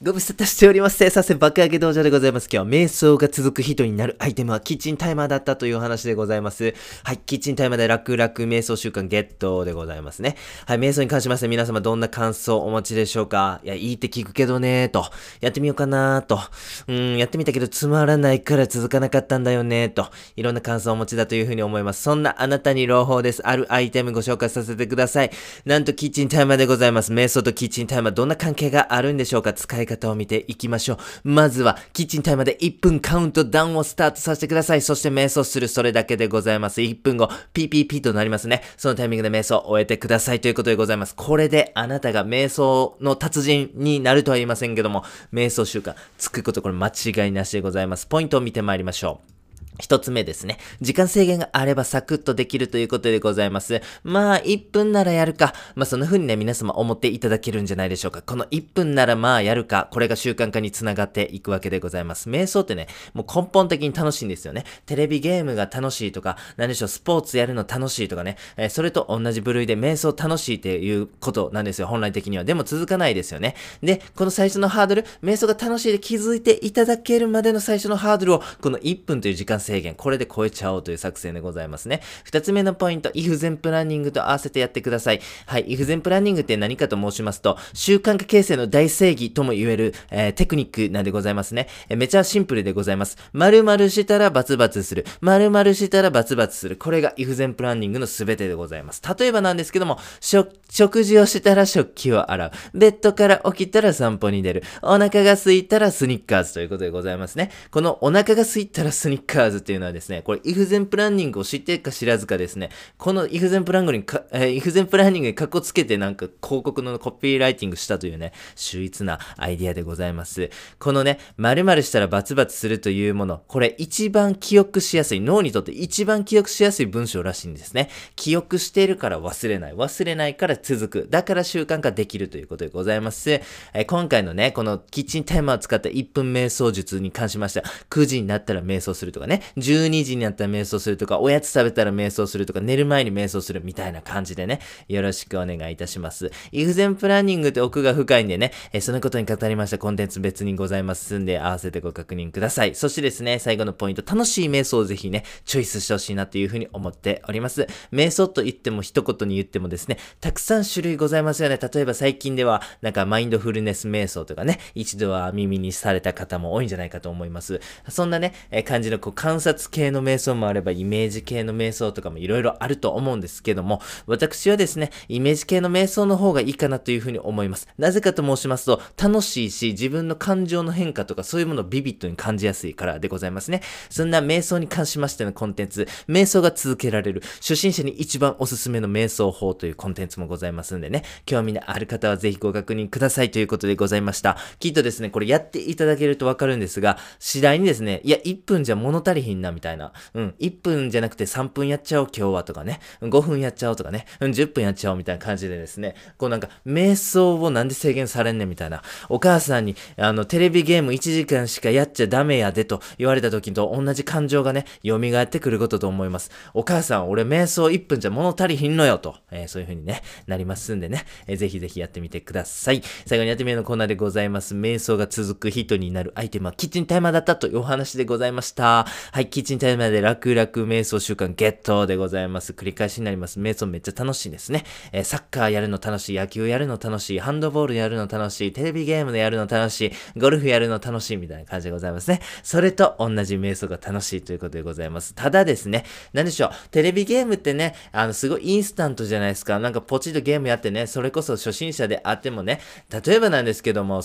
ご無沙汰しております。生産性爆上げ道場でございます。今日は瞑想が続く人になるアイテムはキッチンタイマーだったという話でございます。はい、キッチンタイマーで楽々瞑想習慣ゲットでございますね。はい、瞑想に関しまして皆様どんな感想をお持ちでしょうか？いや、いいって聞くけどねーと。やってみようかなーと。うん、やってみたけどつまらないから続かなかったんだよねーと。いろんな感想をお持ちだというふうに思います。そんなあなたに朗報です。あるアイテムご紹介させてください。なんとキッチンタイマーでございます。瞑想とキッチンタイマーどんな関係があるんでしょうか？使い方を見ていきましょう。まずは、キッチンタイマーで1分カウントダウンをスタートさせてください。そして瞑想する、それだけでございます。1分後、PPP となりますね。そのタイミングで瞑想を終えてくださいということでございます。これであなたが瞑想の達人になるとは言いませんけども、瞑想習慣つくことこれ間違いなしでございます。ポイントを見てまいりましょう。一つ目ですね。時間制限があればサクッとできるということでございます。まあ、1分ならやるか。まあ、そんな風にね、皆様思っていただけるんじゃないでしょうか。この1分ならまあやるか。これが習慣化につながっていくわけでございます。瞑想ってね、もう根本的に楽しいんですよね。テレビゲームが楽しいとか、何でしょう、スポーツやるの楽しいとかね。えー、それと同じ部類で瞑想楽しいっていうことなんですよ。本来的には。でも続かないですよね。で、この最初のハードル、瞑想が楽しいで気づいていただけるまでの最初のハードルを、この1分という時間制制限、これで超えちゃおうという作戦でございますね。二つ目のポイント、イフゼンプランニングと合わせてやってください。はい、イフゼンプランニングって何かと申しますと、習慣化形成の大正義とも言える、えー、テクニックなんでございますね。えー、めちゃシンプルでございます。〇〇したらバツバツする。〇〇したらバツバツする。これがイフゼンプランニングの全てでございます。例えばなんですけども、食事をしたら食器を洗う。ベッドから起きたら散歩に出る。お腹が空いたらスニッカーズということでございますね。このお腹が空いたらスニッカーズっていうのはですね、これ、イフゼンプランニングを知ってか知らずかですね、このイフゼンプランニングにか、えー、イフゼンプランニングにカッコつけてなんか広告のコピーライティングしたというね、秀逸なアイディアでございます。このね、〇〇したらバツバツするというもの、これ一番記憶しやすい、脳にとって一番記憶しやすい文章らしいんですね。記憶しているから忘れない。忘れないから続く。だから習慣化できるということでございます。えー、今回のね、このキッチンタイマーを使った1分瞑想術に関しましては、9時になったら瞑想するとかね、12時になったら瞑想するとか、おやつ食べたら瞑想するとか、寝る前に瞑想するみたいな感じでね、よろしくお願いいたします。イフゼンプランニングって奥が深いんでね、えー、そのことに語りましたコンテンツ別にございますんで、合わせてご確認ください。そしてですね、最後のポイント、楽しい瞑想をぜひね、チョイスしてほしいなというふうに思っております。瞑想と言っても一言に言ってもですね、たくさん種類ございますよね。例えば最近では、なんかマインドフルネス瞑想とかね、一度は耳にされた方も多いんじゃないかと思います。そんなね、え感じのこう観察系の瞑想もあれば、イメージ系の瞑想とかもいろいろあると思うんですけども、私はですね、イメージ系の瞑想の方がいいかなというふうに思います。なぜかと申しますと、楽しいし、自分の感情の変化とかそういうものをビビッドに感じやすいからでございますね。そんな瞑想に関しましてのコンテンツ、瞑想が続けられる、初心者に一番おすすめの瞑想法というコンテンツもございますんでね、興味のある方はぜひご確認くださいということでございました。きっとですね、これやっていただけるとわかるんですが、次第にですね、いや、1分じゃ物足りひんなみたいな、うん、1分じゃなくて3分やっちゃおう今日はとかね、5分やっちゃおうとかね、10分やっちゃおうみたいな感じでですね、こうなんか、瞑想をなんで制限されんねんみたいな、お母さんに、あの、テレビゲーム1時間しかやっちゃダメやでと言われた時と同じ感情がね、蘇ってくることと思います。お母さん、俺瞑想1分じゃ物足りひんのよと、えー、そういう風にね、なりますんでね、えー、ぜひぜひやってみてください。最後にやってみるのコーナーでございます。瞑想が続く人になるアイテムはキッチンタイマーだったというお話でございました。はい、キッチンタイマーで楽々瞑想習慣ゲットでございます。繰り返しになります。瞑想めっちゃ楽しいですね。えー、サッカーやるの楽しい、野球やるの楽しい、ハンドボールやるの楽しい、テレビゲームでやるの楽しい、ゴルフやるの楽しいみたいな感じでございますね。それと同じ瞑想が楽しいということでございます。ただですね、何でしょう、テレビゲームってね、あの、すごいインスタントじゃないですか。なんかポチッとゲームやってね、それこそ初心者であってもね、例えばなんですけども、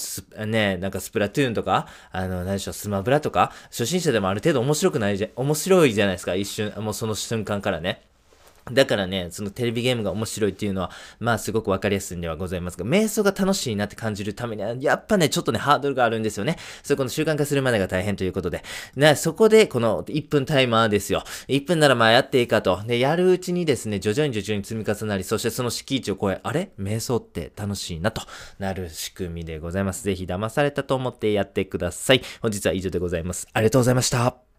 ね、なんかスプラトゥーンとか、あの、何でしょう、スマブラとか、初心者でもある程度面白くくないじゃ、面白いじゃないですか、一瞬、もうその瞬間からね。だからね、そのテレビゲームが面白いっていうのは、まあすごくわかりやすいんではございますが、瞑想が楽しいなって感じるためには、やっぱね、ちょっとね、ハードルがあるんですよね。そこの習慣化するまでが大変ということで。ね、そこで、この1分タイマーですよ。1分ならまあやっていいかと。で、やるうちにですね、徐々に徐々に積み重なり、そしてその敷地を超え、あれ？瞑想って楽しいなとなる仕組みでございます。ぜひ騙されたと思ってやってください。本日は以上でございます。ありがとうございました。